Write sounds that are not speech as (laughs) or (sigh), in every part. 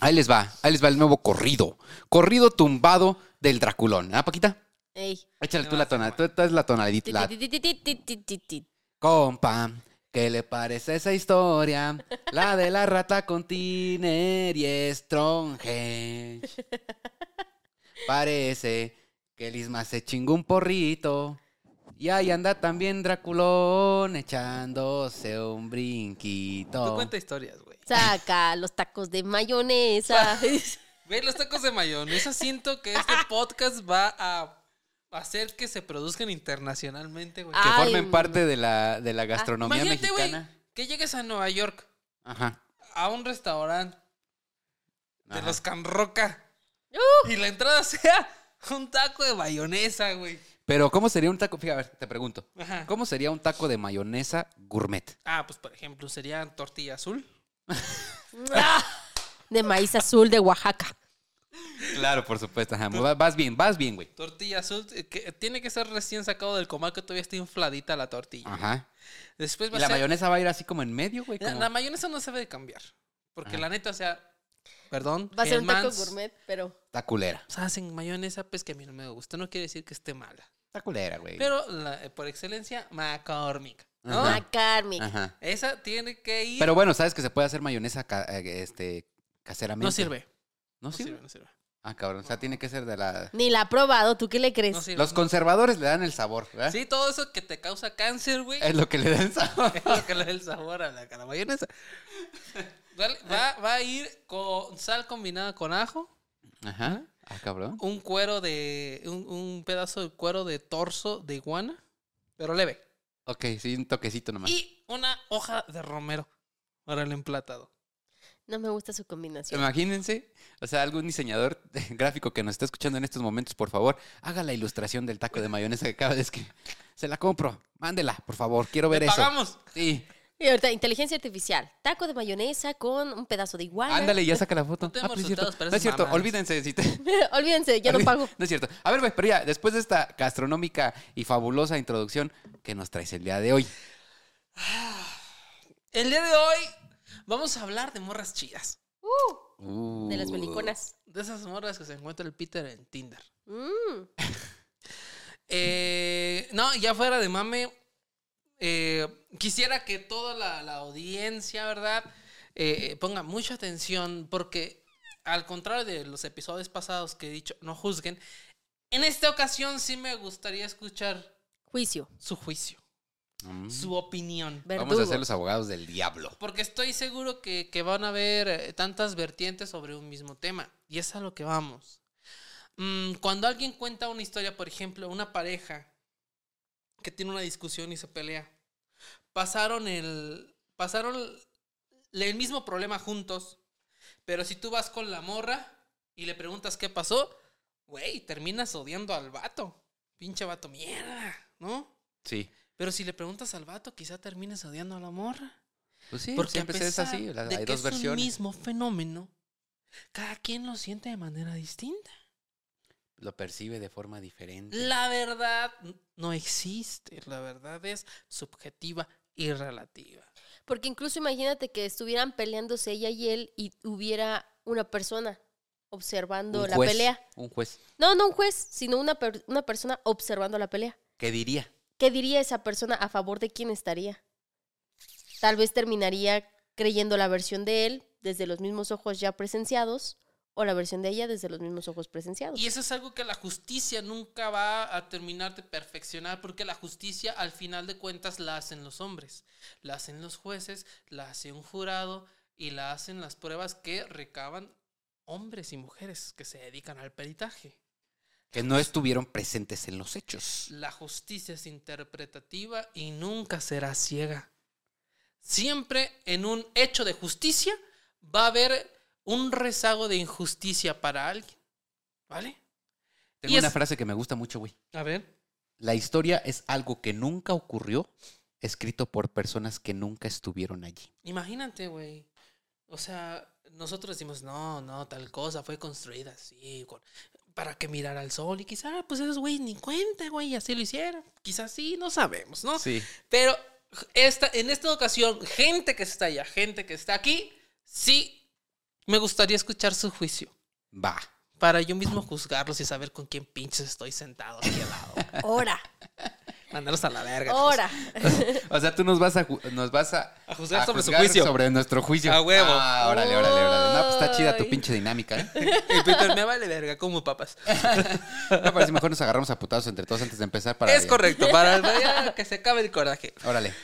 Ahí les va, ahí les va el nuevo corrido. Corrido tumbado del Draculón. ¿Ah, Paquita? Ey. Échale tú la tonalidad. Tú, es la ti. Compa, ¿qué le parece esa historia? La de la rata con Tiner y Stronghead. (laughs) Parece que el Isma se chingó un porrito. Y ahí anda también Draculón echándose un Tú brinquito. cuenta historias, güey. Saca los tacos de mayonesa. (laughs) (laughs) Ve, los tacos de mayonesa siento que este podcast va a hacer que se produzcan internacionalmente, güey. Que Ay, formen parte de la, de la gastronomía Imagínate, güey, mexicana. que llegues a Nueva York Ajá. a un restaurante de los Can Roca Uh. y la entrada (laughs) sea un taco de mayonesa, güey. Pero, ¿cómo sería un taco? Fíjate, a ver, te pregunto. Ajá. ¿Cómo sería un taco de mayonesa gourmet? Ah, pues por ejemplo, sería tortilla azul. (laughs) De maíz azul de Oaxaca. Claro, por supuesto. ajá. Va- Vas bien, vas bien, güey. Tortilla azul, eh, que tiene que ser recién sacado del comal que todavía está infladita la tortilla. Ajá. Después Y va a la ser... mayonesa va a ir así como en medio, güey. La, como- la mayonesa no se debe de cambiar. Porque Ajá. la neta, o sea, perdón. Va a ser un taco gourmet, pero. Está culera. O sea, hacen mayonesa, pues que a mí no me gusta. No quiere decir que esté mala. Está culera, güey. Pero la- eh, por excelencia, McCormick. ¿no? Ajá. Macarmi. Ajá. Esa tiene que ir. Pero bueno, sabes que se puede hacer mayonesa ca- eh, este, caseramente. no sirve. ¿No No sirve? sirve, no sirve. Ah, cabrón. O sea, tiene que ser de la. Ni la ha probado. ¿Tú qué le crees? No sirve. Los conservadores le dan el sabor, ¿verdad? Sí, todo eso que te causa cáncer, güey. Es lo que le da el sabor. Es lo que le da el sabor a la, a la mayonesa. (laughs) Va, va a ir con sal combinada con ajo, Ajá. Ah, cabrón. un cuero de. Un, un pedazo de cuero de torso de iguana, pero leve. Ok, sí, un toquecito nomás. Y una hoja de romero para el emplatado. No me gusta su combinación. Imagínense, o sea, algún diseñador (laughs) gráfico que nos está escuchando en estos momentos, por favor, haga la ilustración del taco de mayonesa que acaba de escribir. Se la compro. Mándela, por favor. Quiero ver ¡Le eso. pagamos! Sí. Y ahorita, inteligencia artificial. Taco de mayonesa con un pedazo de iguana. Ándale, ya (laughs) saca la foto. No tenemos pues es cierto. resultados, pero No es cierto, olvídense. Si te- (laughs) Olvídense, ya no pago. No es cierto. A ver, güey, pero ya, después de esta gastronómica y fabulosa introducción, ¿qué nos traes el día de hoy? El día de hoy vamos a hablar de morras chidas. Uh, De las beliconas. De esas morras que se encuentra el Peter en Tinder. Mm. Eh, no, ya fuera de mame, eh, quisiera que toda la, la audiencia, ¿verdad? Eh, ponga mucha atención porque al contrario de los episodios pasados que he dicho, no juzguen, en esta ocasión sí me gustaría escuchar Juicio. su juicio, Mm. su opinión. Verdugo. Vamos a ser los abogados del diablo. Porque estoy seguro que, que van a haber eh, tantas vertientes sobre un mismo tema. Y es a lo que vamos. Mm, cuando alguien cuenta una historia, por ejemplo, una pareja que tiene una discusión y se pelea, pasaron el, pasaron el, el mismo problema juntos, pero si tú vas con la morra y le preguntas qué pasó, güey, terminas odiando al vato. Pinche vato, mierda, ¿no? Sí. Pero si le preguntas al vato, quizá termines odiando a la morra. Pues sí, Porque siempre a es pesar así. la- de hay que dos es un mismo fenómeno, cada quien lo siente de manera distinta. Lo percibe de forma diferente. La verdad no existe, la verdad es subjetiva y relativa. Porque incluso imagínate que estuvieran peleándose ella y él y hubiera una persona observando Un la juez, pelea. Un juez. No, no un juez, sino una, per- una persona observando la pelea. ¿Qué diría? ¿Qué diría esa persona a favor de quién estaría? Tal vez terminaría creyendo la versión de él desde los mismos ojos ya presenciados o la versión de ella desde los mismos ojos presenciados. Y eso es algo que la justicia nunca va a terminar de perfeccionar, porque la justicia al final de cuentas la hacen los hombres, la hacen los jueces, la hace un jurado y la hacen las pruebas que recaban hombres y mujeres que se dedican al peritaje. Que no estuvieron presentes en los hechos. La justicia es interpretativa y nunca será ciega. Siempre en un hecho de justicia va a haber un rezago de injusticia para alguien. ¿Vale? Tengo Y una es- frase que me gusta mucho, güey. A ver. La historia es algo que nunca ocurrió, escrito por personas que nunca estuvieron allí. Imagínate, güey. O sea, nosotros decimos, no, no, tal cosa fue construida así, con- para que mirara al sol. Y quizá, pues esos güey ni cuenta, güey, así lo hicieron. Quizás sí, no sabemos, ¿no? Sí. Pero esta, en esta ocasión, gente que está allá, gente que está aquí, sí Me gustaría escuchar su juicio. Va. Para yo mismo juzgarlos y saber con quién pinches estoy sentado aquí al lado. (laughs) Ahora, Mandarlos a la verga. ahora. (laughs) O sea, tú nos vas a, nos vas a, A juzgar sobre su juicio. Sobre nuestro juicio. A huevo. Ah, órale, órale, órale. No, pues está chida tu pinche dinámica, ¿eh? (laughs) Y Peter, me vale verga, como papas. Me parece mejor nos agarramos a putados entre todos antes de empezar para. es correcto, para que se acabe el coraje. Órale.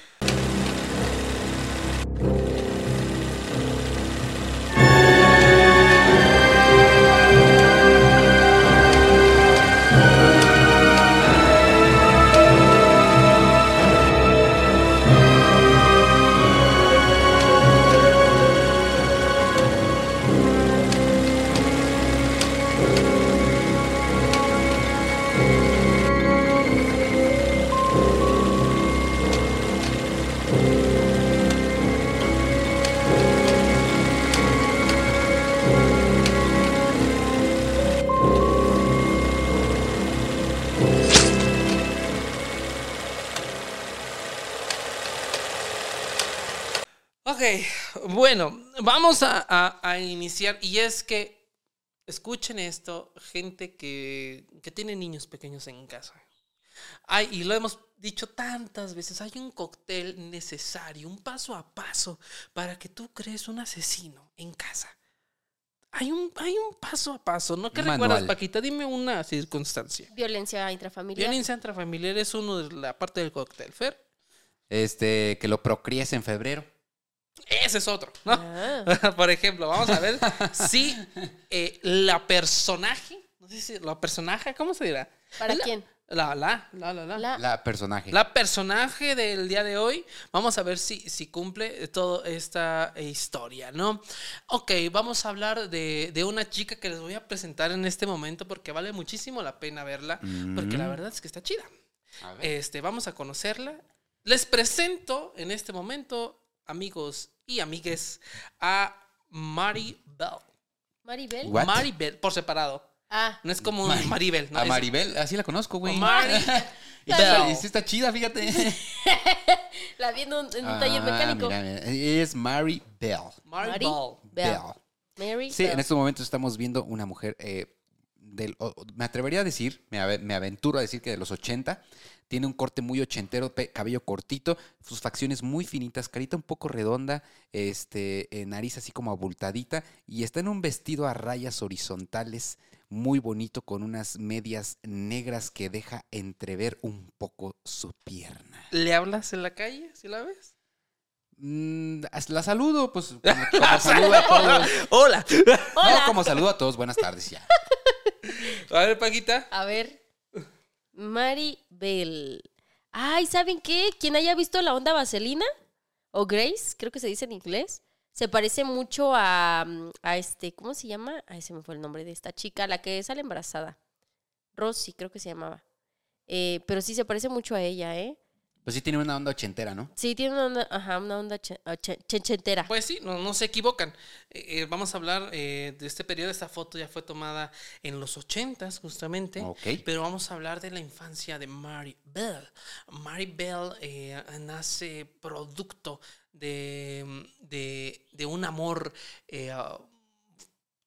Bueno, vamos a, a- a iniciar. Y es que, escuchen esto, gente que, que tiene niños pequeños en casa. Hay, y lo hemos dicho tantas veces, hay un cóctel necesario, un paso a paso para que tú crees un asesino en casa. Hay un, hay un paso a paso, ¿no? ¿Qué recuerdas. Paquita? Dime una circunstancia. Violencia intrafamiliar. Violencia intrafamiliar es uno de la parte del cóctel, Fer. Este, que lo procríes en febrero. Ese es otro, ¿no? Ah, (laughs) Por ejemplo, vamos a ver si eh, la personaje, no sé si la personaje, ¿cómo se dirá? ¿Para La- quién? La, la, la, la, la. La, La, personaje. personaje del día de hoy, vamos a ver si, si cumple toda esta historia, ¿no? Ok, vamos a hablar de, de una chica que les voy a presentar en este momento porque vale muchísimo la pena verla, porque la Mm. verdad es que está chida. A ver. Este, vamos a conocerla. Les presento en este momento, amigos y amigues, a Mari Bell. Maribel. What? Maribel, por separado. Ah, No es como Mari- Maribel, ¿no? a Maribel, así la conozco, güey. Mari (laughs) Y está- Bell. y sí está chida, fíjate. (laughs) la vi en un, en un taller Ah, mecánico. mira, mira. Es Mary Bell. Mari Mari Bell. Bell. Mary Sí, Bell. en estos momentos estamos viendo una mujer eh, del, me atrevería a decir, me, ave- me aventuro a decir que de los 80, tiene un corte muy ochentero, cabello cortito, sus facciones muy finitas, carita un poco redonda, este, eh, nariz así como abultadita, y está en un vestido a rayas horizontales muy bonito con unas medias negras que deja entrever un poco su pierna. ¿Le hablas en la calle si la ves? Mm, la saludo, pues (laughs) como, como saludo a todos. Hola. Hola. No, como saludo a todos, buenas tardes ya. (laughs) A ver, Paquita. A ver. Maribel. Ay, ¿saben qué? Quien haya visto la onda vaselina o Grace, creo que se dice en inglés, se parece mucho a, a este, ¿cómo se llama? Ay, se me fue el nombre de esta chica, la que sale embarazada. Rosy, creo que se llamaba. Eh, pero sí se parece mucho a ella, ¿eh? Pues sí tiene una onda ochentera, ¿no? Sí, tiene una onda, ajá, una onda che- che- chechentera. Pues sí, no, no se equivocan. Eh, eh, vamos a hablar eh, de este periodo. Esta foto ya fue tomada en los ochentas, justamente. Ok. Pero vamos a hablar de la infancia de Mary Bell. Mary Bell eh, nace producto de, de, de un amor,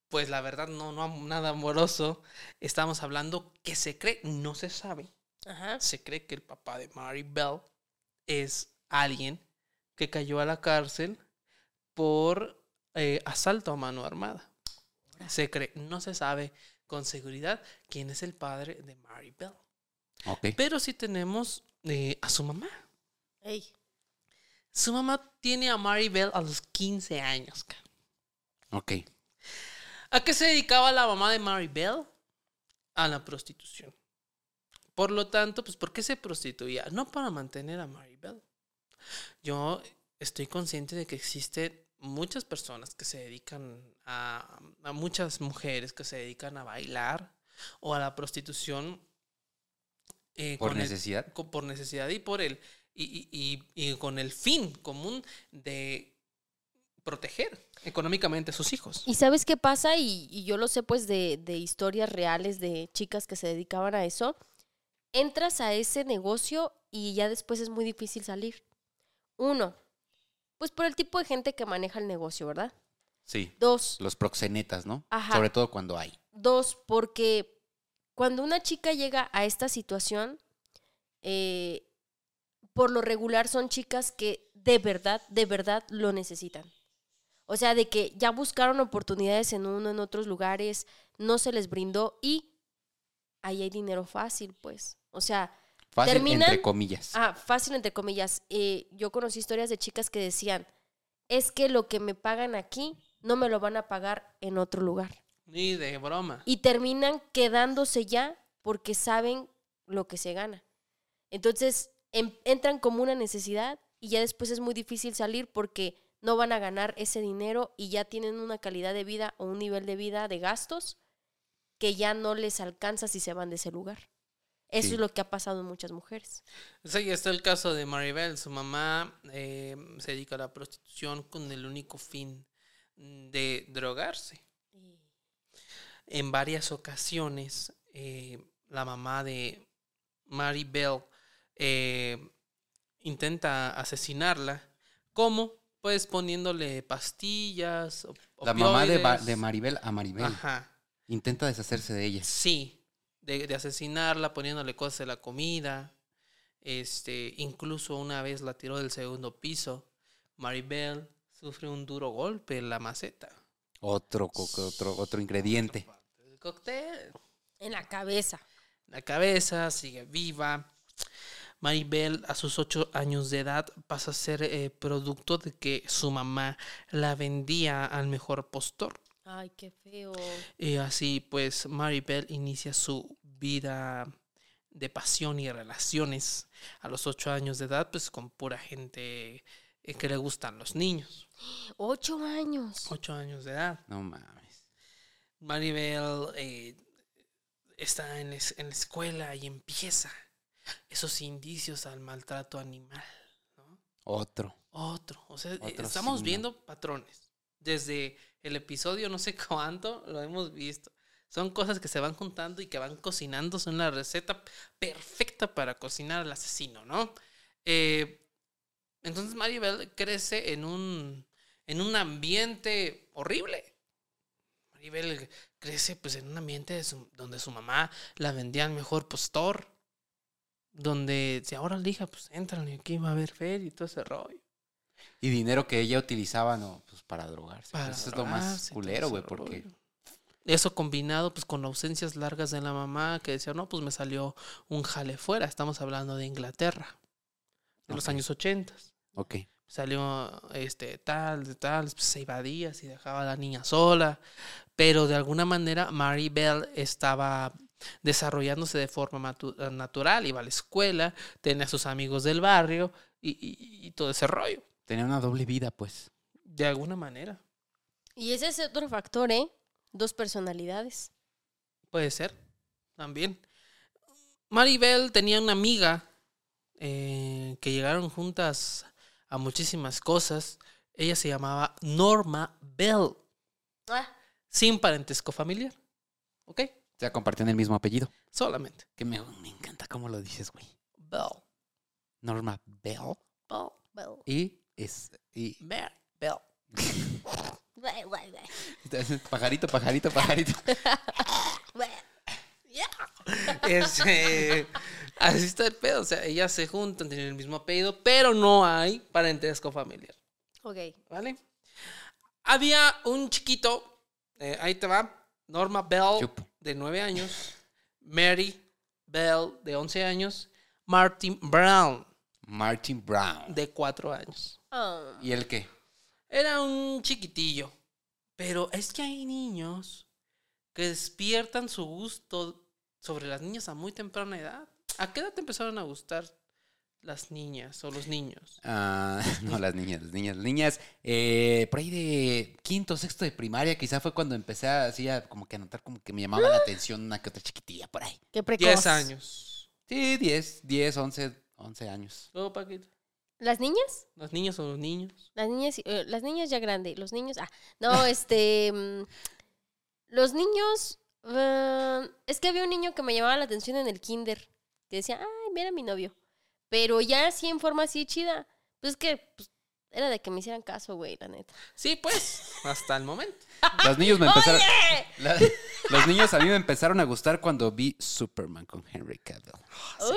pues la verdad no, no nada amoroso. Estamos hablando que se cree, no se sabe, Ajá. se cree que el papá de Mary Bell es alguien que cayó a la cárcel por eh, asalto a mano armada. Se cree, no se sabe con seguridad quién es el padre de Mary Bell. Pero sí tenemos eh, a su mamá. Su mamá tiene a Mary Bell a los 15 años. Ok. ¿A qué se dedicaba la mamá de Mary Bell? A la prostitución. Por lo tanto, pues, ¿por qué se prostituía? No para mantener a Mary Bell. Yo estoy consciente de que existen muchas personas que se dedican a, a muchas mujeres que se dedican a bailar o a la prostitución eh, Por con el- necesidad. por necesidad y por el y, y- y- y con el fin común de proteger económicamente a sus hijos. ¿Y sabes qué pasa? Y, y yo lo sé pues de, de historias reales de chicas que se dedicaban a eso. Entras a ese negocio y ya después es muy difícil salir. Uno, pues por el tipo de gente que maneja el negocio, ¿verdad? Sí. Dos, Los proxenetas, ¿no? Ajá. Sobre todo cuando hay. Dos, porque cuando una chica llega a esta situación, eh, por lo regular son chicas que de verdad, de verdad lo necesitan. O sea, de que ya buscaron oportunidades en uno, en otros lugares, no se les brindó y ahí hay dinero fácil, pues. O sea, Fácil, Terminan- entre comillas. Ah, fácil entre comillas. Eh, yo conocí historias de chicas que decían, es que lo que me pagan aquí no me lo van a pagar en otro lugar. Ni de broma. Y terminan quedándose ya porque saben lo que se gana. Entonces em- entran como una necesidad y ya después es muy difícil salir porque no van a ganar ese dinero y ya tienen una calidad de vida o un nivel de vida de gastos que ya no les alcanza si se van de ese lugar. Eso Sí. es lo que ha pasado en muchas mujeres. Sí, está el caso de Maribel. Su mamá eh, se dedica a la prostitución con el único fin de drogarse. En varias ocasiones, eh, la mamá de Maribel eh, intenta asesinarla. ¿Cómo? Pues poniéndole pastillas. La mamá de, de Maribel a Maribel. Ajá. Intenta deshacerse de ella. Sí, de, de asesinarla, poniéndole cosas en la comida. Este, incluso una vez la tiró del segundo piso. Maribel sufre un duro golpe en la maceta. Otro, otro, otro ingrediente. El cóctel. En la cabeza. La cabeza sigue viva. Maribel, a sus ocho años de edad, pasa a ser eh, producto de que su mamá la vendía al mejor postor. Ay, qué feo. Y así pues Maribel inicia su vida de pasión y relaciones a los ocho años de edad pues con pura gente eh, que le gustan los niños. Ocho años. Ocho años de edad. No mames. Maribel eh, está en, es- en la escuela y empieza esos indicios al maltrato animal. ¿no? Otro. Otro. O sea, Otro estamos signo. viendo patrones. Desde el episodio no sé (laughs) cuánto lo hemos visto. Son cosas que se van juntando y que van cocinando. Son la receta perfecta para cocinar al asesino, ¿no? Eh, entonces Maribel crece en un, en un ambiente horrible. Maribel crece pues en un ambiente donde su mamá la vendía al mejor postor. Donde si ahora le hija, pues entran y aquí va a haber feria y todo ese rollo. Y dinero que ella utilizaba, no, pues para drogarse. Para Eso es lo más culero, güey, porque. Eso combinado pues con ausencias largas de la mamá que decía, no, pues me salió un jale fuera. Estamos hablando de Inglaterra, de los años 80. Ok. Salió este tal, de tal, pues, se iba días y dejaba a la niña sola. Pero de alguna manera Maribel estaba desarrollándose de forma natural, iba a la escuela, tenía a sus amigos del barrio y, y- y todo ese rollo. Tenía una doble vida, pues. De alguna manera. Y ese es otro factor, ¿eh? Dos personalidades. Puede ser, también. Maribel tenía una amiga eh, que llegaron juntas a muchísimas cosas. Ella se llamaba Norma Bell, Ah, sin parentesco familiar. ¿Ok? O sea, compartían el mismo apellido. Solamente. Que me, me encanta cómo lo dices, güey. Bell. Norma Bell. Bell. well, Y es. Y, Mary (laughs) Bell. pajarito, pajarito, pajarito. (laughs) well. Este, así está el pedo. O sea, ellas se juntan, tienen el mismo apellido, pero no hay parentesco familiar. Ok. ¿Vale? Había un chiquito, eh, ahí te va, Norma Bell, de 9 años, Mary Bell, de 11 años, Martin Brown, Martin Brown. de 4 años. Ah, ¿Y el qué? Era un chiquitillo, pero es que hay niños que despiertan su gusto sobre las niñas a muy temprana edad. ¿A qué edad te empezaron a gustar las niñas o los niños? Ah, (laughs) no, las niñas, las niñas, las niñas. eh, por ahí de quinto, sexto de primaria, quizá fue cuando empecé a, así a como que a notar como que me llamaba la atención una que otra chiquitilla por ahí. qué precoz. 10 años. Sí, 10, 10, 11, 11 años. Luego, Paquito, ¿Las niñas? ¿Las niñas o los niños? Las niñas, eh, las niñas ya grande, los niños, ah, no, (laughs) este, mm, los niños, ah, es que había un niño que me llamaba la atención en el kinder, que decía, ay, mira mi novio, pero ya así en forma así chida, pues es que pues, era de que me hicieran caso, güey, la neta. Sí, pues, hasta el momento. (laughs) Los niños me empezaron. ¡Oye! la- los niños a mí me empezaron a gustar cuando vi Superman con Henry Cavill. Uy.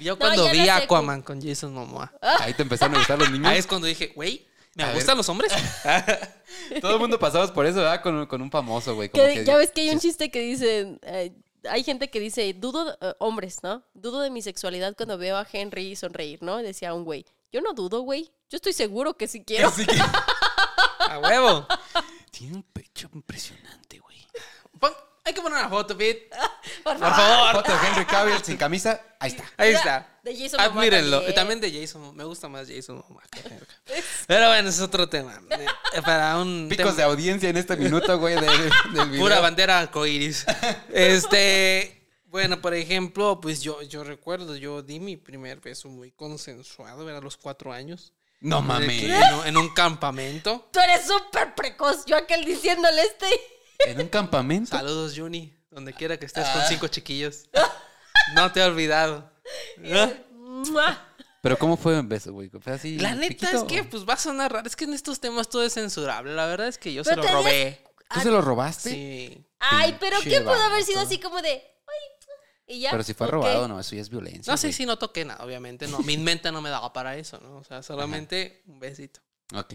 Yo No, cuando ya vi secu. Aquaman con Jason Momoa. Ahí te empezaron a gustar los niños. Ahí es cuando dije, güey, ¿me A ver. gustan los hombres? (laughs) Todo el mundo pasamos por eso, ¿verdad? Con, con un famoso, güey. Que- como que- ya ves que hay un chiste que dice, eh, hay gente que dice, dudo, eh, hombres, ¿no? Dudo de mi sexualidad cuando veo a Henry sonreír, ¿no? Decía un güey, yo no dudo, güey. Yo estoy seguro que sí quiero. Así que- (laughs) A huevo. Tiene un pecho impresionante, güey. Hay que poner una foto, Pete. (laughs) Por Por favor. favor. Foto de Henry Cavill sin camisa. Ahí está. Ahí está. de Jason Momoa Admírenlo. también. También de Jason. Me gusta más Jason Momoa. (laughs) Pero bueno, ese es otro tema. Eh, Para un Picos tema- de audiencia en este minuto, güey, de- del video. Pura bandera arcoíris. Este, bueno, por ejemplo, pues yo, yo recuerdo, yo di mi primer beso muy consensuado, era a los cuatro años. No mames. en un- en un campamento. Tú eres súper precoz. Yo aquel diciéndole este. En un campamento. Saludos, Juni, donde quiera que estés Ah. con cinco chiquillos. No te he olvidado. ¿Ah? (laughs) ¡Mua! Pero ¿cómo fue un beso, güey? ¿Fue así? La neta piquito? es que, pues va a sonar raro. Es que en estos temas todo es censurable. La verdad es que yo se lo robé. ¿Tú se lo robaste? Sí. Ay, pero Pinche ¿qué pudo haber sido así como de... Y ya. Pero si fue ok. robado, no, eso ya es violencia. No sé güey. si no toqué nada, obviamente. No, mi mente no me daba para eso, ¿no? O sea, solamente un besito. Ok.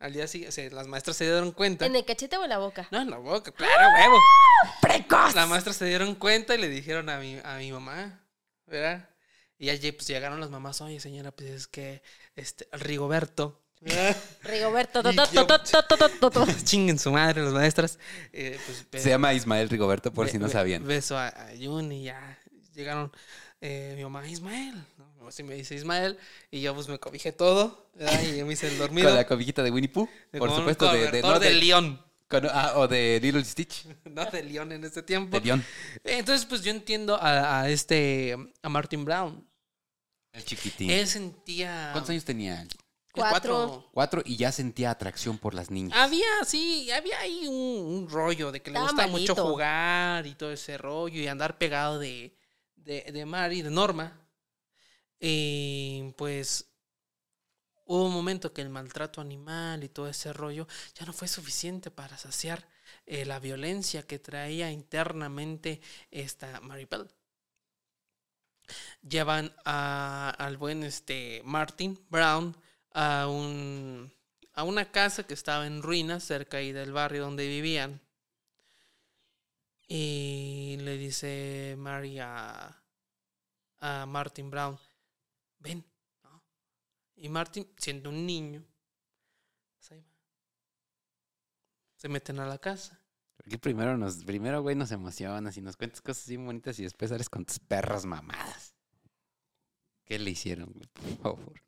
Al día siguiente, o sea, las maestras se dieron cuenta. ¿En el cachete o en la boca? No, en la boca, claro, huevo. ¡Precoz! Las maestras se dieron cuenta y le dijeron a mi, a mi mamá, ¿verdad? Y allí pues llegaron las mamás, oye señora, pues es que este, Rigoberto. ¿verdad? (laughs) Rigoberto. Chinguen su madre las maestras. Eh, pues, Se llama Ismael Rigoberto, por be- si no be- sabían. Beso a, a Juni, ya. Llegaron eh, mi mamá, Ismael. ¿No? Así me dice Ismael. Y yo pues me cobijé todo. ¿verdad? Y yo me hice el (laughs) dormido. Con la cobijita de Winnie Pooh. Por con un supuesto, de, de, cobertor no, de de- león. con- ah, o de Little Stitch. (laughs) No de león en este tiempo. De León. Entonces, pues yo entiendo a, a este, a Martin Brown. El chiquitín. Él sentía... ¿Cuántos años tenía? Cuatro. Cuatro y ya sentía atracción por las niñas. Había, sí, había ahí un, un rollo de que le Estaba gusta mucho malito. jugar y todo ese rollo y andar pegado de, de, de Mari, de Norma. Y pues hubo un momento que el maltrato animal y todo ese rollo ya no fue suficiente para saciar eh, la violencia que traía internamente esta Maribel. Llevan a- al buen este Martin Brown a un a una casa que estaba en ruinas cerca ahí del barrio donde vivían. Y le dice Mary a, a Martin Brown, ven. ¿no? Y Martin, siendo un niño, pues se meten a la casa. Porque primero nos, primero, güey, nos emocionas y nos cuentas cosas así bonitas y después sales con tus perras mamadas. ¿Qué le hicieron, güey? Por favor.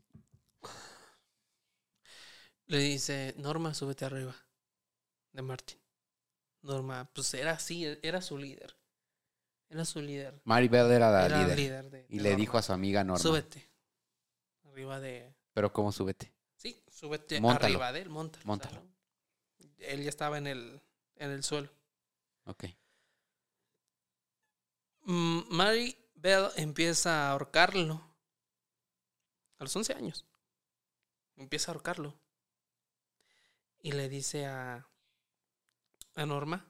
Le dice, Norma, súbete arriba. De Martin. Norma, pues era así, era su líder. Era su líder. Maribel era la era líder. líder de, Y de le Norma. dijo a su amiga Norma. Súbete. Arriba de. Pero ¿cómo súbete? Sí, súbete Móntalo. arriba de él, claro. Él ya estaba en el, en el suelo. Ok. Mm, Mary Bell empieza a ahorcarlo. A los 11 años. Empieza a ahorcarlo. Y le dice a, a Norma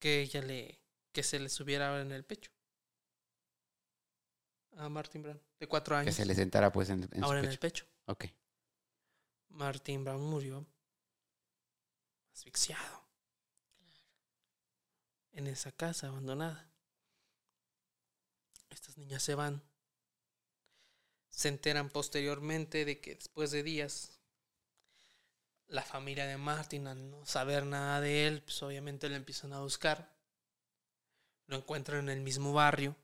que ella le que se le subiera en el pecho. A Martin Brown, de cuatro años. Que se le sentara pues en, en ahora su en el pecho. pecho. Ok. Martin Brown murió asfixiado en esa casa abandonada. Estas niñas se van. Se enteran posteriormente de que después de días la familia de Martin, al no saber nada de él, pues obviamente lo empiezan a buscar. Lo encuentran en el mismo barrio.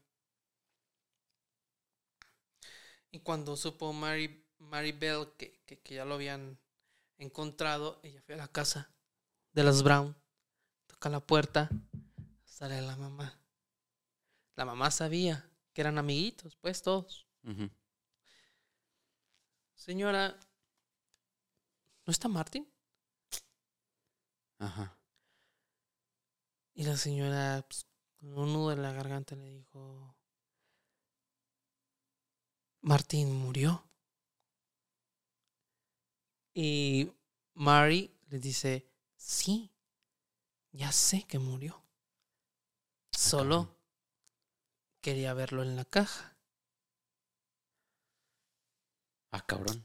Y cuando supo Mary, Mary Bell que, que, que ya lo habían encontrado, ella fue a la casa de los Brown, toca la puerta, sale la mamá. La mamá sabía que eran amiguitos, pues todos. Señora, ¿no está Martín? Ajá. Y la señora, pues, con un nudo en la garganta, le dijo, Martín murió. Y Mary le dice, sí, ya sé que murió. Solo quería verlo en la caja. Ah, cabrón.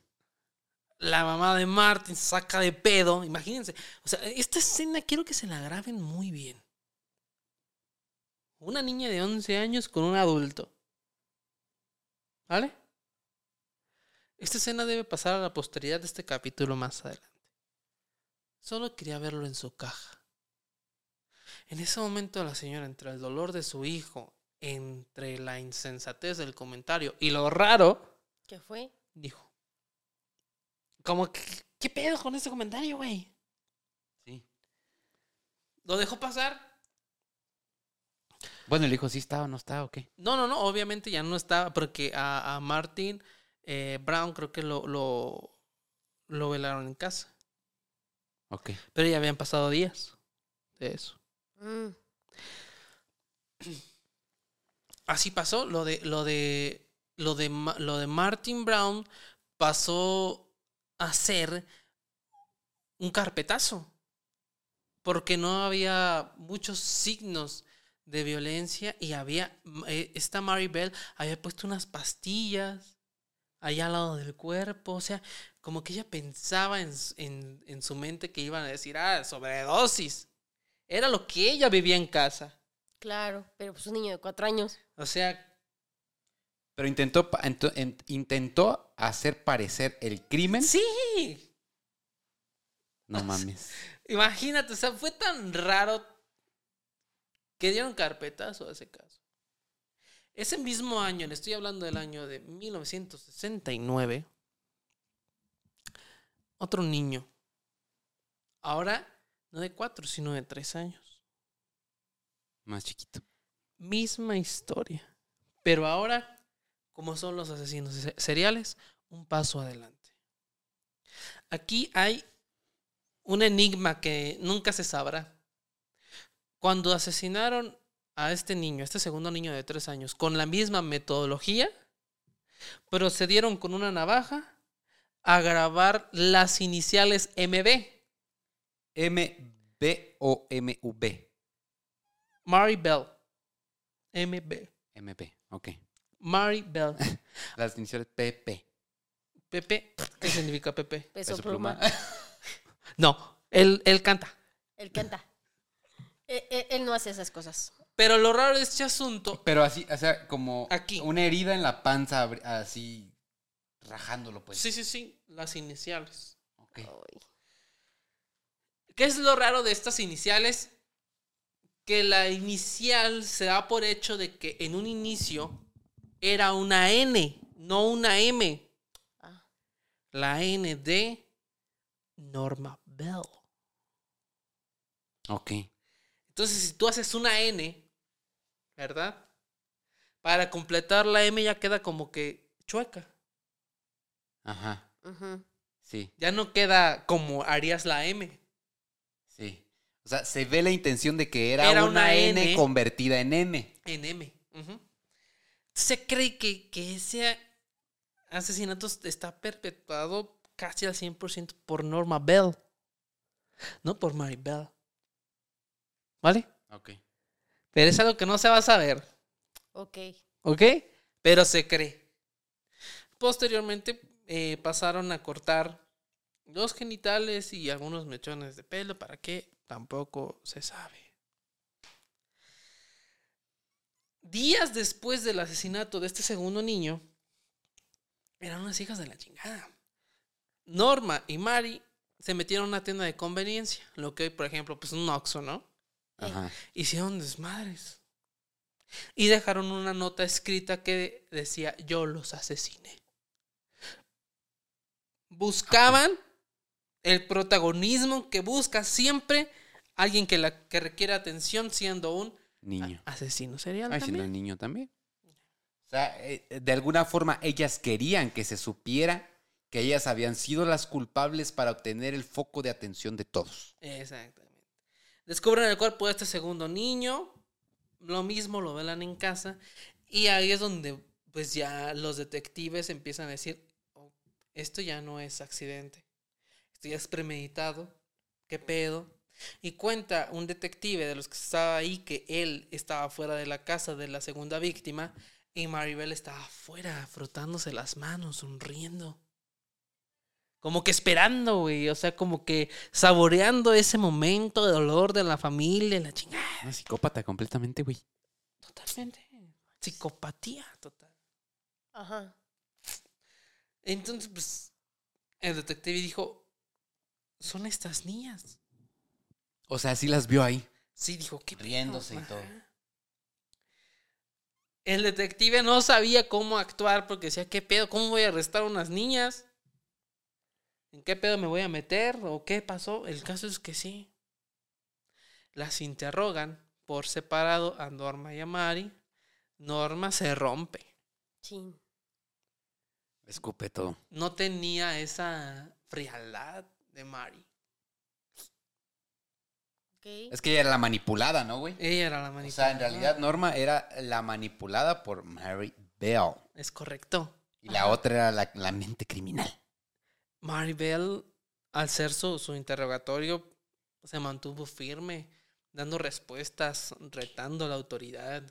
La mamá de Martin saca de pedo. Imagínense. O sea, esta escena quiero que se la graben muy bien. Una niña de 11 años con un adulto. ¿Vale? Esta escena debe pasar a la posteridad de este capítulo más adelante. Solo quería verlo en su caja. En ese momento la señora, entre el dolor de su hijo, entre la insensatez del comentario y lo raro, ¿Qué fue? dijo. Como ¿qué pedo con ese comentario, güey? Sí. Lo dejó pasar. Bueno, el hijo sí está o no está o qué. No, no, no, obviamente ya no estaba, porque a, a Martin eh, Brown creo que lo, lo, lo velaron en casa. Ok. Pero ya habían pasado días de eso. Mm, Así pasó, lo de, lo de, lo de, lo de Martin Brown pasó a ser un carpetazo. Porque no había muchos signos de violencia y había, eh, esta Mary Bell había puesto unas pastillas allá al lado del cuerpo, o sea, como que ella pensaba en, en, en su mente que iban a decir, ah, sobredosis. Era lo que ella vivía en casa. claro, pero pues un niño de cuatro años. O sea, Pero intentó, intentó hacer parecer el crimen. sí, No mames. (laughs) Imagínate, o sea, fue tan raro que dieron carpetazo a ese caso. Ese mismo año, le estoy hablando del año de 1969, otro niño, ahora no de cuatro, sino de tres años. Más chiquito. Misma historia. Pero ahora, como son los asesinos se- seriales, un paso adelante. Aquí hay un enigma que nunca se sabrá. Cuando asesinaron a este niño, este segundo niño de tres años, con la misma metodología, procedieron con una navaja a grabar las iniciales MB. M, B o M, V. Mary Bell. MB. M, B. Ok. Mary Bell. (laughs) Las iniciales P, P. Pepe. ¿Qué significa Pepe? Peso, Peso pluma. pluma. (laughs) No, él, él canta. Él canta. Eh, eh, él no hace esas cosas. Pero lo raro de este asunto, Pero así, o sea, como Aquí. una herida en la panza, así rajándolo, pues. sí, sí, sí, las iniciales. Ok. Ay. ¿Qué es lo raro de estas iniciales? Que la inicial se da por hecho de que en un inicio era una N, no una M. Ah, La N de Norma Bell. Ok. Entonces, si tú haces una N, ¿verdad? Para completar la M ya queda como que chueca. Ajá. ujú. Sí, Ya no queda como harías la M. sí. O sea, se ve la intención de que era, Era una, una N, N. convertida en M. En M. Se cree que, que ese asesinato está perpetuado casi al 100% por Norma Bell. No por Mary Bell. ¿Vale? Ok. Pero es algo que no se va a saber. Ok. ¿Ok? Pero se cree. Posteriormente eh, pasaron a cortar los genitales y algunos mechones de pelo. ¿Para qué? Tampoco se sabe. Días después del asesinato de este segundo niño, eran unas hijas de la chingada. Norma y Mari se metieron a una tienda de conveniencia, lo que hoy, por ejemplo, pues un Oxxo, ¿no? Ajá. hicieron desmadres. Y dejaron una nota escrita que decía, yo los asesiné. Buscaban el protagonismo que busca siempre alguien que, la, que requiere atención siendo un Niño. asesino serial. Siendo también. niño también. O sea, eh, de alguna forma ellas querían que se supiera que ellas habían sido las culpables para obtener el foco de atención de todos. Exactamente. Descubren el cuerpo de este segundo niño. Lo mismo lo velan en casa. Y ahí es donde pues ya los detectives empiezan a decir, "Oh, esto ya no es accidente. Esto ya es premeditado. ¿Qué pedo? Y cuenta un detective de los que estaba ahí que él estaba fuera de la casa de la segunda víctima y Maribel estaba afuera frotándose las manos, sonriendo. Como que esperando, güey. O sea, como que saboreando ese momento de dolor de la familia, la chingada. Una psicópata completamente, güey. Totalmente. Psicopatía total. Ajá. Entonces, pues, el detective dijo, son estas niñas. O sea, sí las vio ahí. Sí, dijo, ¿qué pedo?". Riéndose y todo. El detective no sabía cómo actuar porque decía, ¿qué pedo? ¿Cómo voy a arrestar a unas niñas? ¿En qué pedo me voy a meter? ¿O qué pasó? El caso es que sí. Las interrogan por separado a Norma y a Mari. Norma se rompe. Chin. Escupe todo. No tenía esa frialdad de Mari. Ok. Es que ella era la manipulada, ¿no, güey? Ella era la O manipulada. sea, en realidad Norma era la manipulada por Mary Bell. Es correcto. Y la otra era la, la mente criminal. Maribel, al ser su, su interrogatorio, se mantuvo firme, dando respuestas, retando a la autoridad.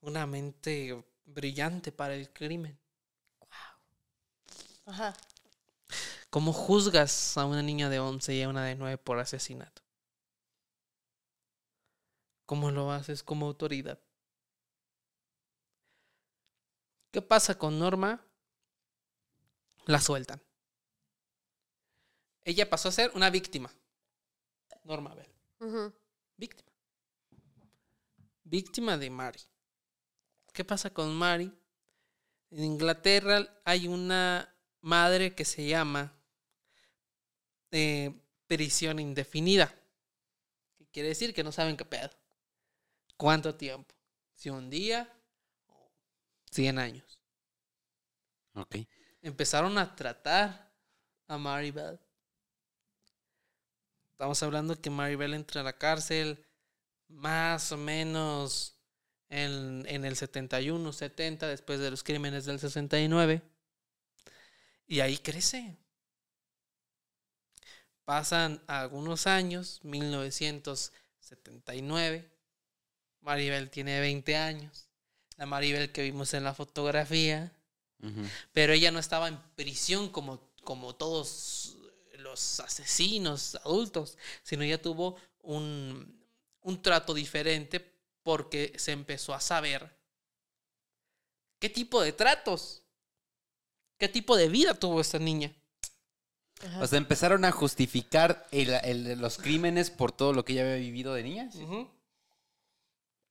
Una mente brillante para el crimen. Ajá. ¿Cómo juzgas a una niña de 11 y a una de 9 por asesinato? ¿Cómo lo haces como autoridad? ¿Qué pasa con Norma? La sueltan. Ella pasó a ser una víctima. Norma Bell. Víctima. Víctima de Mary. ¿Qué pasa con Mary? En Inglaterra hay una madre que se llama eh, prisión indefinida. ¿Qué quiere decir? Que no saben qué pedo. ¿Cuánto tiempo? Si un día o 100 años. Ok. Empezaron a tratar a Maribel. Estamos hablando que Maribel entra a la cárcel más o menos en, en el 71, 70, después de los crímenes del 69. Y ahí crece. Pasan algunos años, 1979. Maribel tiene 20 años. La Maribel que vimos en la fotografía. Pero ella no estaba en prisión como, como todos los asesinos adultos, sino ella tuvo un, un trato diferente porque se empezó a saber qué tipo de tratos, qué tipo de vida tuvo esta niña. Ajá. O sea, empezaron a justificar el- el- los crímenes por todo lo que ella había vivido de niña.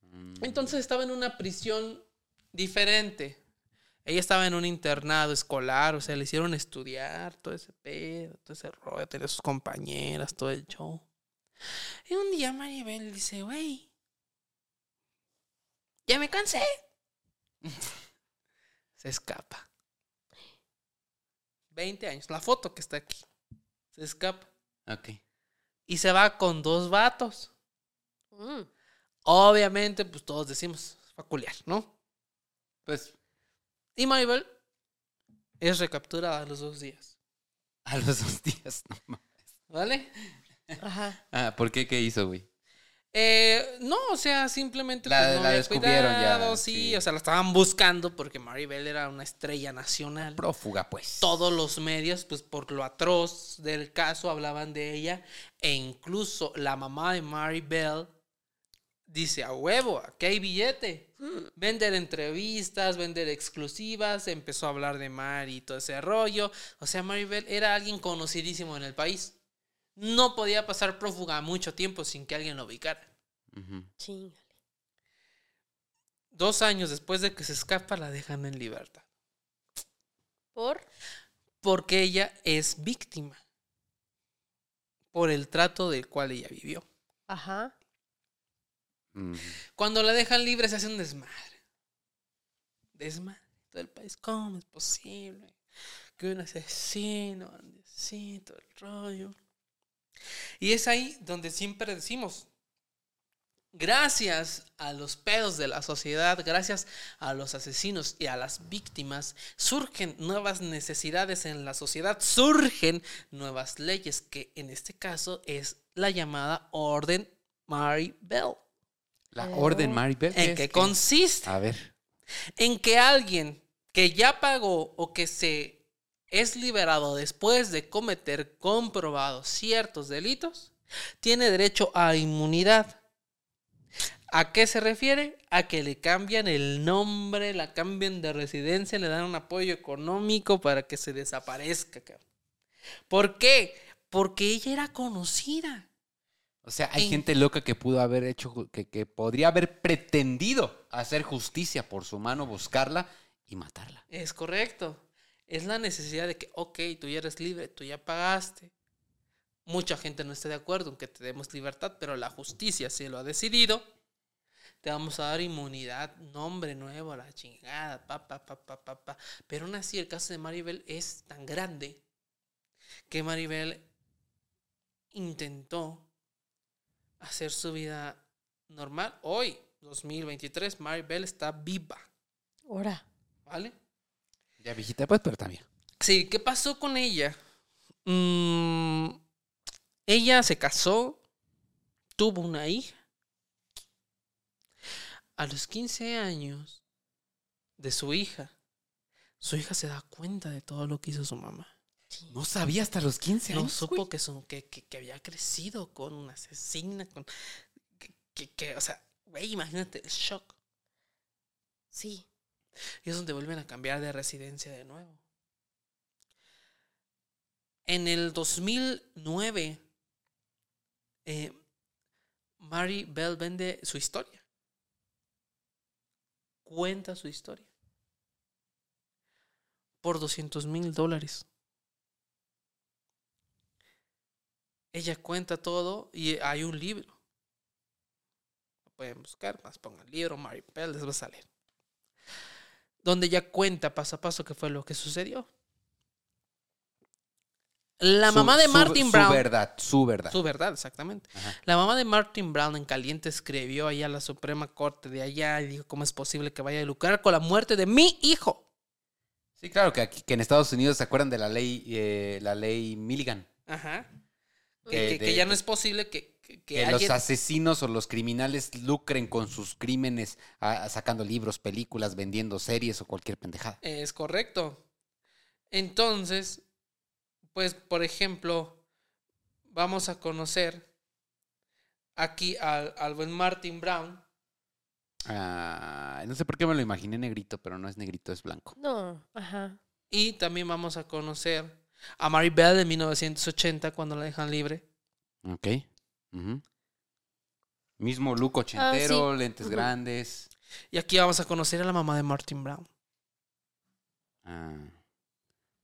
Mm. Entonces estaba en una prisión diferente. Ella estaba en un internado escolar, o sea, le hicieron estudiar todo ese pedo, todo ese rollo, tenía sus compañeras, todo el show. Y un día Maribel dice, güey, ya me cansé. (laughs) Se escapa. 20 años, la foto que está aquí. Se escapa. Ok. Y se va con dos vatos. Mm. Obviamente, pues todos decimos, peculiar, ¿no? Pues Y Maribel es recapturada a los dos días. (laughs) a los dos días. no mames. ¿Vale? Ajá. Ah, ¿por qué? ¿Qué hizo, güey? Eh, no, o sea, simplemente La- pues, no la descubrieron ya, cuidado, sí, sí. o sea, la estaban buscando porque Maribel era una estrella nacional. Prófuga, pues. Todos los medios, pues por lo atroz del caso, hablaban de ella. E incluso la mamá de Maribel dice, a huevo, aquí hay billete. Vender entrevistas, vender exclusivas, empezó a hablar de Mari y todo ese rollo. O sea, Maribel era alguien conocidísimo en el país. No podía pasar prófuga mucho tiempo sin que alguien lo ubicara. Chingale. Dos años después de que se escapa, la dejan en libertad. ¿Por? Porque ella es víctima. Por el trato del cual ella vivió. Ajá. Cuando la dejan libre se hace un desmadre. Desmadre. Todo el país. ¿Cómo es posible? Que un asesino así, todo el rollo. Y es ahí donde siempre decimos. gracias a los pedos de la sociedad, gracias a los asesinos y a las víctimas, surgen nuevas necesidades en la sociedad, surgen nuevas leyes, que en este caso es la llamada Orden Mary Bell. La Oh. orden Maribel. ¿En qué consiste? A ver. En que alguien que ya pagó o que se es liberado después de cometer comprobados ciertos delitos, tiene derecho a inmunidad. ¿A qué se refiere? A que le cambian el nombre, la cambian de residencia, le dan un apoyo económico para que se desaparezca. cabrón. ¿Por qué? Porque ella era conocida. O sea, hay En- gente loca que pudo haber hecho, que, que podría haber pretendido hacer justicia por su mano, buscarla y matarla. Es correcto. Es la necesidad de que, ok, tú ya eres libre, tú ya pagaste. Mucha gente no está de acuerdo en que te demos libertad, pero la justicia sí lo ha decidido. Te vamos a dar inmunidad, nombre nuevo, la chingada, pa, pa, pa, pa, pa, pa. Pero aún así el caso de Maribel es tan grande que Maribel intentó hacer su vida normal. Hoy, 2023, Maribel está viva, Ahora. ¿vale? Ya viejita, pues, pero también. Sí, ¿qué pasó con ella? Mm, ella se casó, tuvo una hija. A los 15 años de su hija, su hija se da cuenta de todo lo que hizo su mamá. No sabía hasta los 15 No años. supo güey. que, son, que, que, que había crecido con una asesina, con... Que, que, que, o sea, güey, imagínate el shock. Sí. Y es donde vuelven a cambiar de residencia de nuevo. En el 2009, eh, Mary Bell vende su historia. Cuenta su historia. Por 200 mil dólares. Ella cuenta todo y hay un libro. Lo pueden buscar, más pongan libro, Mary Bell, les va a salir donde ella cuenta paso a paso qué fue lo que sucedió. La Su- mamá de su- Martin Su Brown. verdad, su verdad. Su verdad, exactamente. Ajá. La mamá de Martin Brown en caliente escribió allá a la Suprema Corte de allá y dijo, ¿cómo es posible que vaya a lucrar con la muerte de mi hijo? Sí, claro, que aquí que en Estados Unidos se acuerdan de la ley, eh, la ley Milligan. Ajá. Que Que, ya no es posible que, que, que Que los asesinos o los criminales lucren con sus crímenes sacando libros, películas, vendiendo series o cualquier pendejada. Es correcto. Entonces, pues, por ejemplo, vamos a conocer aquí al, al buen Martin Brown. Ah, no sé por qué me lo imaginé negrito, pero no es negrito, es blanco. No, ajá. Y también vamos a conocer a Mary Bell de 1980 cuando la dejan libre. Ok. Mismo look ochentero, Ah, sí. lentes grandes. Y aquí vamos a conocer a la mamá de Martin Brown. Ah.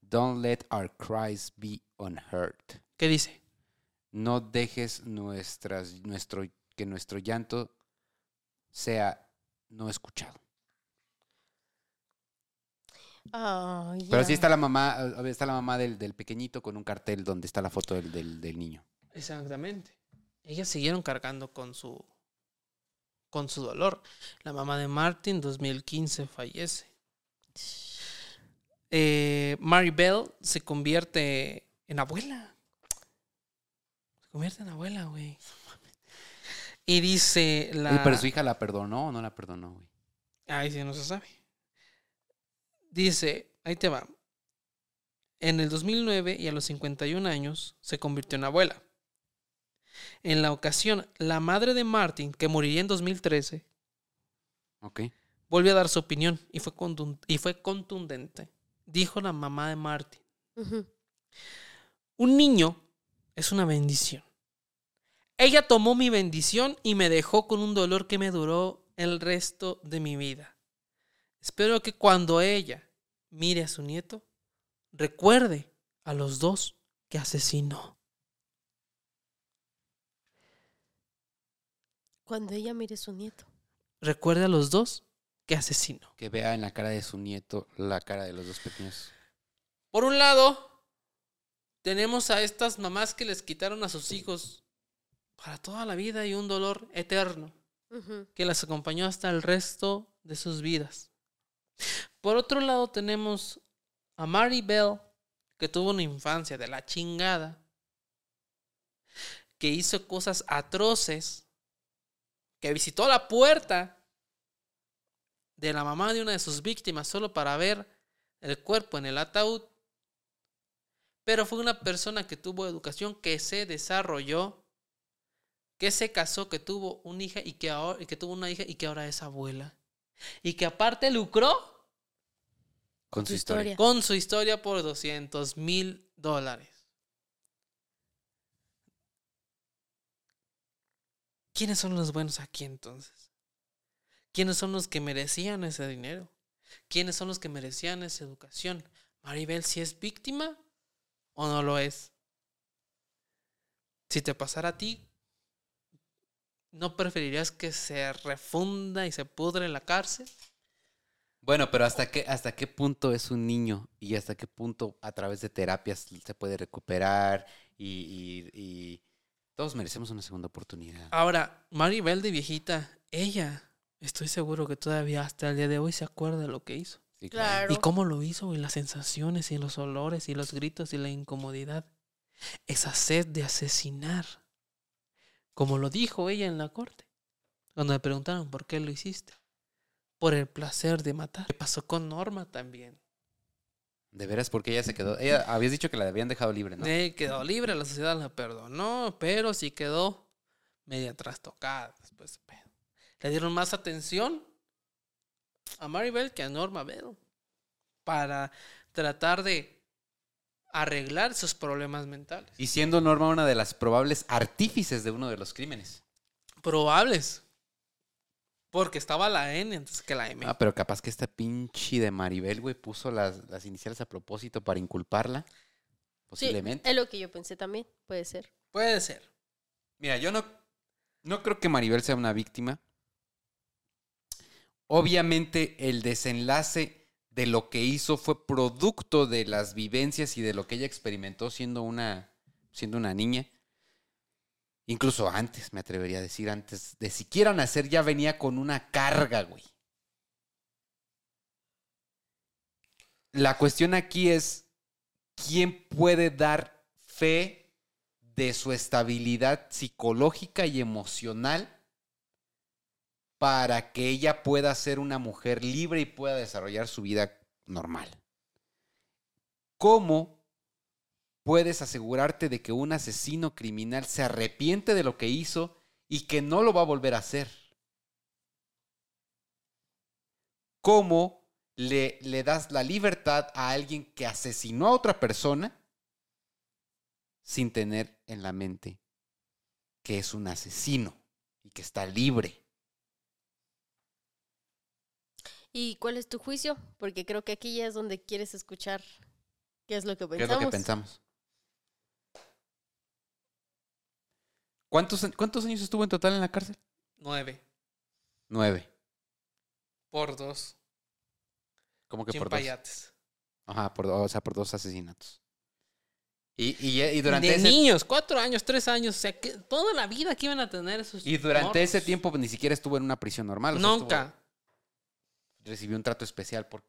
Don't let our cries be unheard. ¿Qué dice? No dejes nuestras, nuestro, que nuestro llanto sea no escuchado. Ay, Pero sí está la mamá, eh, está la mamá del, del pequeñito con un cartel donde está la foto del, del, del niño. Exactamente. Ellas siguieron cargando con su con su dolor. La mamá de Martin, 2015, fallece. Eh, Mary Bell se convierte en abuela. Se convierte en abuela, güey. Y dice la. Pero su hija la perdonó o no la perdonó, güey. Ay, sí, no se sabe. Dice, ahí te va. En el 2009 y a los 51 años se convirtió en abuela. En la ocasión, la madre de Martin, que moriría en 2013, Ok. volvió a dar su opinión y fue, contun- y fue contundente. Dijo la mamá de Martin, un niño es una bendición. Ella tomó mi bendición y me dejó con un dolor que me duró el resto de mi vida. Espero que cuando ella mire a su nieto, recuerde a los dos que asesinó. Cuando ella mire a su nieto. Recuerde a los dos que asesinó. Que vea en la cara de su nieto la cara de los dos pequeños. Por un lado, tenemos a estas mamás que les quitaron a sus hijos para toda la vida y un dolor eterno. Que las acompañó hasta el resto de sus vidas. Por otro lado tenemos a Mary Bell, que tuvo una infancia de la chingada, que hizo cosas atroces, que visitó la puerta de la mamá de una de sus víctimas solo para ver el cuerpo en el ataúd, pero fue una persona que tuvo educación, que se desarrolló, que se casó, que tuvo una hija y que ahora que tuvo una hija y que ahora es abuela. Y que aparte lucró Con su Su historia. historia. con su historia por 200 mil dólares. ¿Quiénes son los buenos aquí entonces? ¿Quiénes son los que merecían ese dinero? ¿Quiénes son los que merecían esa educación? Maribel, si es víctima o no lo es. Si te pasara a ti, ¿no preferirías que se refunda y se pudre en la cárcel? Bueno, pero ¿hasta qué, ¿hasta qué punto es un niño y hasta qué punto a través de terapias se puede recuperar y, y- y todos merecemos una segunda oportunidad? Ahora, Maribel de viejita, ella, estoy seguro que todavía hasta el día de hoy se acuerda de lo que hizo. Sí, Claro. Y cómo lo hizo, y las sensaciones, y los olores, y los gritos, y la incomodidad. Esa sed de asesinar. Como lo dijo ella en la corte. Cuando le preguntaron por qué lo hiciste. Por el placer de matar. ¿Qué pasó con Norma también? De veras, porque ella se quedó. Ella habías dicho que la habían dejado libre, ¿no? Eh, quedó libre, la sociedad la perdonó, pero sí quedó media trastocada después de pedo. Le dieron más atención a Maribel que a Norma Bell para tratar de arreglar sus problemas mentales. Y siendo Norma una de las probables artífices de uno de los crímenes. Probables. Porque estaba la N antes que la M. Ah, pero capaz que esta pinche de Maribel, güey, puso las, las iniciales a propósito para inculparla. Sí, Posiblemente. es lo que yo pensé también, puede ser. Puede ser. Mira, yo no, no creo que Maribel sea una víctima. Obviamente el desenlace de lo que hizo fue producto de las vivencias y de lo que ella experimentó siendo una, siendo una niña. Incluso antes, me atrevería a decir, antes de siquiera nacer ya venía con una carga, güey. La cuestión aquí es, ¿quién puede dar fe de su estabilidad psicológica y emocional para que ella pueda ser una mujer libre y pueda desarrollar su vida normal? ¿Cómo puedes asegurarte de que un asesino criminal se arrepiente de lo que hizo y que no lo va a volver a hacer? ¿Cómo le, le das la libertad a alguien que asesinó a otra persona sin tener en la mente que es un asesino y que está libre? ¿Y cuál es tu juicio? Porque creo que aquí ya es donde quieres escuchar qué es lo que ¿Qué es pensamos. lo que pensamos? ¿Cuántos, ¿Cuántos años estuvo en total en la cárcel? Nueve. Nueve. Por dos. ¿Cómo que por dos? Ajá, por, dos- o sea, por dos asesinatos. Y, y, y durante de ese, niños, cuatro años, tres años, o sea, que toda la vida que iban a tener esos. y durante ese tiempo ni siquiera estuvo en una prisión normal. o sea, estuvo- Nunca, recibió un trato especial por,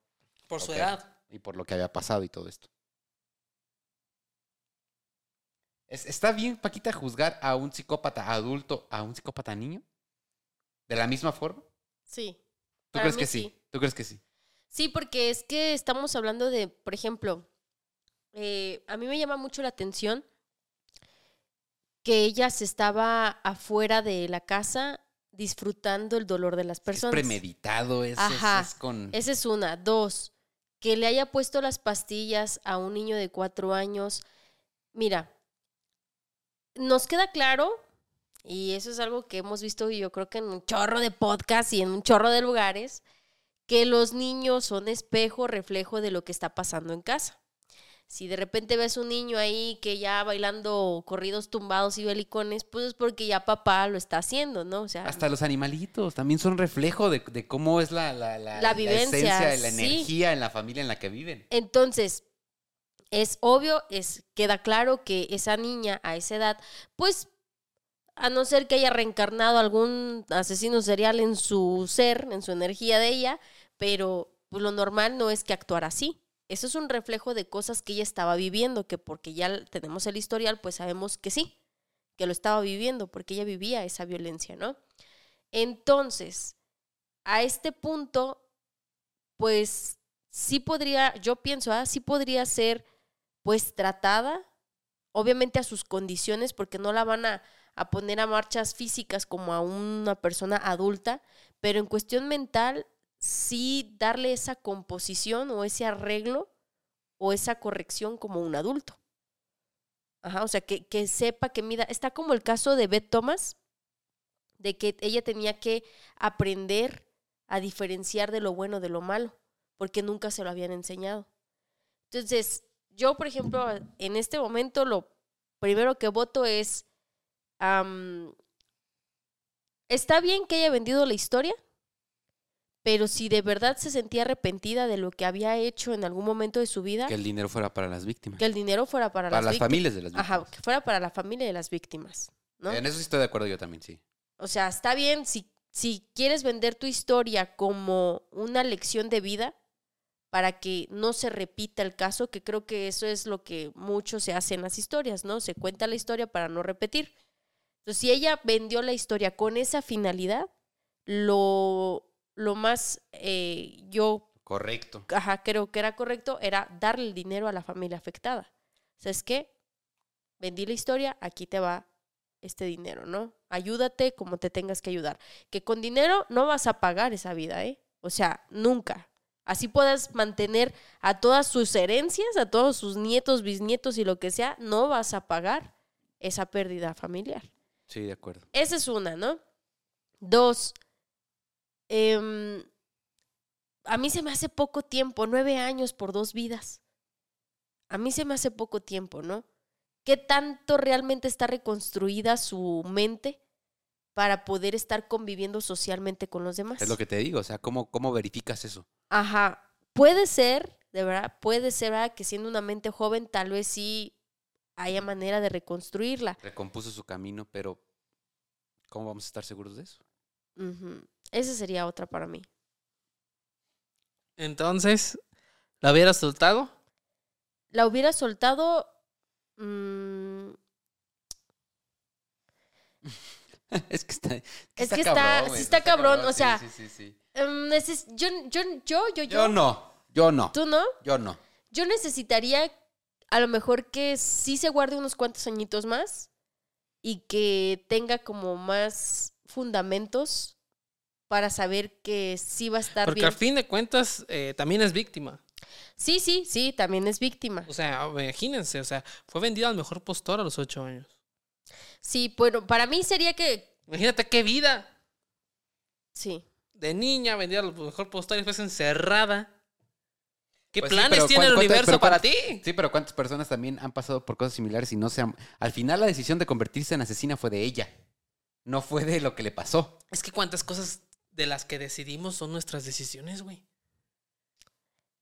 por su edad. y por lo que había pasado y todo esto. Es- ¿Está bien, Paquita, juzgar a un psicópata adulto a un psicópata niño? ¿De la misma forma? Sí. ¿Tú Para crees mí que sí? sí. ¿Tú crees que sí? Sí, porque es que estamos hablando de, por ejemplo, eh, a mí me llama mucho la atención que ella se estaba afuera de la casa disfrutando el dolor de las Es personas. premeditado, es, es- Ajá. es con... Esa es una. Dos, que le haya puesto las pastillas a un niño de cuatro años. Mira, nos queda claro, y eso es algo que hemos visto yo creo que en un chorro de podcasts y en un chorro de lugares, que los niños son espejo, reflejo de lo que está pasando en casa. Si de repente ves un niño ahí que ya bailando corridos tumbados y belicones, pues es porque ya papá lo está haciendo, ¿no? O sea, Hasta los animalitos también son reflejo de, de cómo es la, la, la, La vivencia, esencia, la sí. energía en la familia en la que viven. Entonces, es obvio, es, queda claro que esa niña a esa edad, pues a no ser que haya reencarnado algún asesino serial en su ser, en su energía de ella, pero pues, lo normal no es que actuara así. Eso es un reflejo de cosas que ella estaba viviendo, que porque ya tenemos el historial, pues sabemos que sí, que lo estaba viviendo, porque ella vivía esa violencia, ¿no? Entonces, a este punto, pues sí podría, yo pienso, ah, sí podría ser pues tratada, obviamente a sus condiciones, porque no la van a, a poner a marchas físicas como a una persona adulta, pero en cuestión mental, sí darle esa composición o ese arreglo o esa corrección como un adulto. Ajá, o sea, que, que sepa que mida, está como el caso de Beth Thomas, de que ella tenía que aprender a diferenciar de lo bueno de lo malo, porque nunca se lo habían enseñado. Entonces, yo, por ejemplo, en este momento lo primero que voto es, está bien que haya vendido la historia, pero si de verdad se sentía arrepentida de lo que había hecho en algún momento de su vida, Que el dinero fuera para las víctimas. que el dinero fuera para, para las familias de las víctimas. Ajá, que fuera para la familia de las víctimas, ¿no? En eso sí estoy de acuerdo yo también, sí. O sea, está bien si, si quieres vender tu historia como una lección de vida para que no se repita el caso, que creo que eso es lo que mucho se hace en las historias, ¿no? Se cuenta la historia para no repetir. Entonces, si ella vendió la historia con esa finalidad, lo, lo más eh, yo Correcto. ajá, creo que era correcto era darle el dinero a la familia afectada. ¿Sabes qué? Vendí la historia, aquí te va este dinero, ¿no? Ayúdate como te tengas que ayudar. Que con dinero no vas a pagar esa vida, ¿eh? O sea, nunca. Así puedas mantener a todas sus herencias, a todos sus nietos, bisnietos y lo que sea, no vas a pagar esa pérdida familiar. Sí, de acuerdo. Esa es una, ¿no? Dos, em, a mí se me hace poco tiempo, nueve años por dos vidas. A mí se me hace poco tiempo, ¿no? ¿Qué tanto realmente está reconstruida su mente para poder estar conviviendo socialmente con los demás? Es lo que te digo, o sea, ¿cómo, cómo verificas eso? Ajá, puede ser, de verdad, puede ser ¿verdad? que siendo una mente joven tal vez sí haya manera de reconstruirla. Recompuso su camino, pero ¿cómo vamos a estar seguros de eso? Esa sería otra para mí. Entonces, ¿la hubieras soltado? la hubiera soltado. mm, (laughs) es que está, Es que está- güey, sí está cabrón, o sea, sí, sí, sí. em, yo, yo, yo, yo, Yo no, yo no, ¿Tú no? yo no. Yo necesitaría a lo mejor que sí se guarde unos cuantos añitos más y que tenga como más fundamentos para saber que sí va a estar Porque bien. al fin de cuentas eh, también es víctima. Sí, sí, sí, también es víctima. O sea, imagínense, o sea, fue vendida al mejor postor a los ocho años. Sí, bueno, para mí sería que Imagínate qué vida. sí. De niña vendida al mejor postor y después encerrada. ¿Qué Pues planes tiene el ¿cuán- cuántas- universo para ti? Sí, pero ¿cuántas personas también han pasado por cosas similares y no se han... Al final la decisión de convertirse en asesina fue de ella, no fue de lo que le pasó. Es que cuántas cosas de las que decidimos son nuestras decisiones, güey.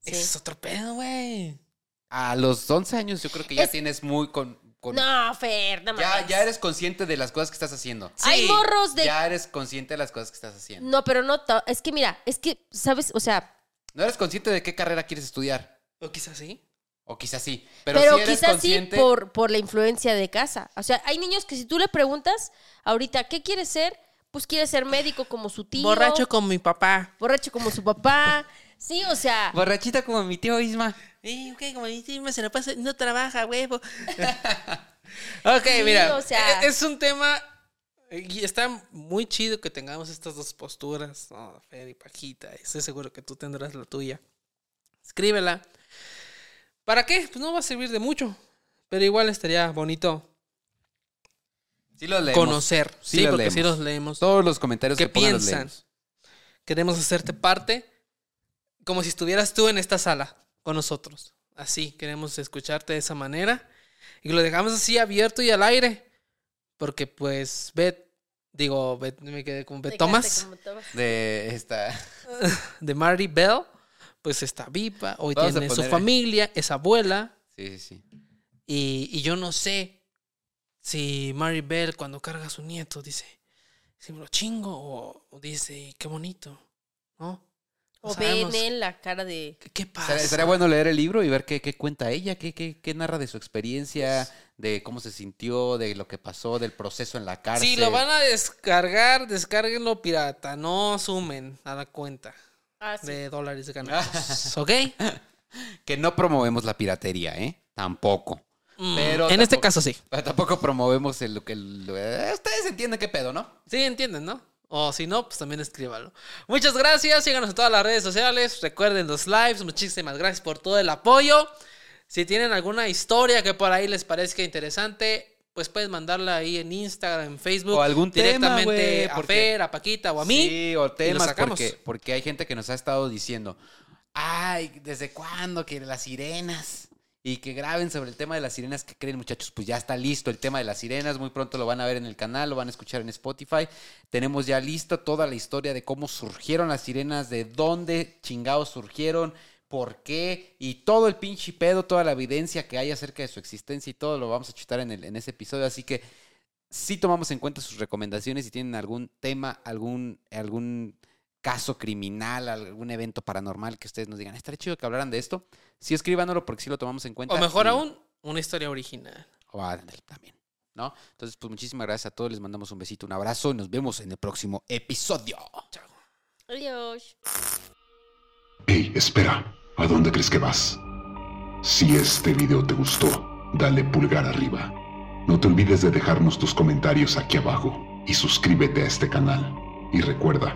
sí. Ese es otro pedo, güey. A los 11 años yo creo que ya Es- tienes muy con... con- No, Fer, no ya, ya eres consciente de las cosas que estás haciendo. Hay morros de Ya eres consciente de las cosas que estás haciendo. No, pero no, to- es que mira, es que, ¿sabes? O sea, No eres consciente de qué carrera quieres estudiar. O quizás sí. O quizás sí. Pero, pero, sí eres quizás consciente... sí por, por la influencia de casa. O sea, hay niños que si tú le preguntas ahorita, ¿qué quieres ser? Pues quiere ser médico como su tío. Borracho con mi papá. Borracho como su papá. Sí, o sea, Borrachita como mi tío Isma. Eh, ok, como dice, se la pasa, no trabaja, huevo. (laughs) ok, Sí, mira, o sea- e- es un tema y está muy chido que tengamos estas dos posturas, ¿no? Fer y Pajita, estoy seguro que tú tendrás la tuya. Escríbela. ¿Para qué? Pues no va a servir de mucho, pero igual estaría bonito Sí los leemos. conocer. Sí Sí, los porque sí leemos. los leemos. Todos los comentarios ¿Qué que pongan los piensan? leemos. Queremos hacerte parte como si estuvieras tú en esta sala con nosotros. Así, queremos escucharte de esa manera. Y lo dejamos así abierto y al aire. Porque pues, Bet, digo, Bet, me quedé con Bet Thomas, quedaste como Thomas. De esta... (laughs) de Marty Bell, pues está viva, hoy Vamos tiene su familia, es abuela. Sí, sí, sí. Y, y yo no sé si Mary Bell cuando carga a su nieto dice, si me lo chingo o, o dice, qué bonito, ¿no? O ven en la cara de... ¿Qué, qué pasa? Estaría, estaría bueno leer el libro y ver qué, qué cuenta ella, qué, qué, qué narra de su experiencia, de cómo se sintió, de lo que pasó, del proceso en la cárcel. Si lo van a descargar, descárguenlo pirata, no sumen a la cuenta Ah, sí. de dólares ganados, (laughs) ¿ok? Que no promovemos la piratería, ¿eh? Tampoco. Mm, Pero en este caso sí. Pero tampoco promovemos el, lo que... el- eh, ustedes entienden qué pedo, ¿no? Sí, entienden, ¿no? O si no, pues también escríbalo. Muchas gracias, síganos en todas las redes sociales, recuerden los lives, muchísimas gracias por todo el apoyo. Si tienen alguna historia que por ahí les parezca interesante, pues pueden mandarla ahí en Instagram, en Facebook. O algún tema, directamente güey, a porque- Fer, a Paquita o a mí. Sí, o temas, porque, porque hay gente que nos ha estado diciendo, ay, ¿desde cuándo que las sirenas? Y que graben sobre el tema de las sirenas, que creen muchachos, pues ya está listo el tema de las sirenas, muy pronto lo van a ver en el canal, lo van a escuchar en Spotify. Tenemos ya listo toda la historia de cómo surgieron las sirenas, de dónde chingados surgieron, por qué, y todo el pinche pedo, toda la evidencia que hay acerca de su existencia y todo lo vamos a chutar en, el, en ese episodio, así que sí tomamos en cuenta sus recomendaciones si tienen algún tema, algún, algún caso criminal, algún evento paranormal que ustedes nos digan, estaría chido que hablaran de esto. Sí, escríbanoslo porque sí lo tomamos en cuenta. O mejor y- aún, una historia original. O ándale, también. ¿No? Entonces, pues muchísimas gracias a todos. Les mandamos un besito, un abrazo y nos vemos en el próximo episodio. Adiós. Hey, espera. ¿A dónde crees que vas? Si este video te gustó, dale pulgar arriba. No te olvides de dejarnos tus comentarios aquí abajo y suscríbete a este canal. Y recuerda,